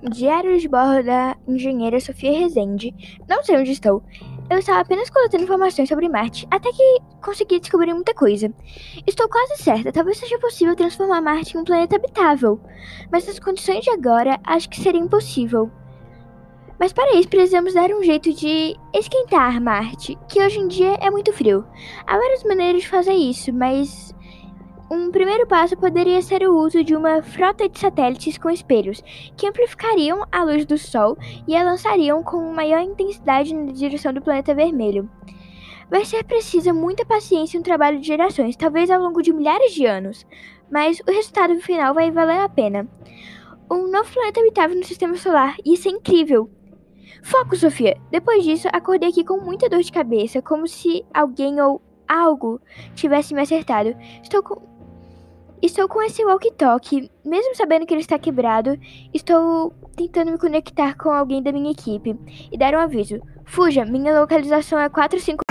Diário de bordo da engenheira Sofia Rezende. Não sei onde estou. Eu estava apenas coletando informações sobre Marte, até que consegui descobrir muita coisa. Estou quase certa, talvez seja possível transformar Marte em um planeta habitável, mas nas condições de agora, acho que seria impossível. Mas para isso precisamos dar um jeito de esquentar Marte, que hoje em dia é muito frio. Há várias maneiras de fazer isso, mas um primeiro passo poderia ser o uso de uma frota de satélites com espelhos, que amplificariam a luz do Sol e a lançariam com maior intensidade na direção do planeta vermelho. Vai ser preciso muita paciência e um trabalho de gerações, talvez ao longo de milhares de anos, mas o resultado final vai valer a pena. Um novo planeta habitável no sistema solar, e isso é incrível! Foco, Sofia! Depois disso, acordei aqui com muita dor de cabeça, como se alguém ou algo tivesse me acertado. Estou com Estou com esse walkie-talkie, mesmo sabendo que ele está quebrado, estou tentando me conectar com alguém da minha equipe e dar um aviso. Fuja, minha localização é 45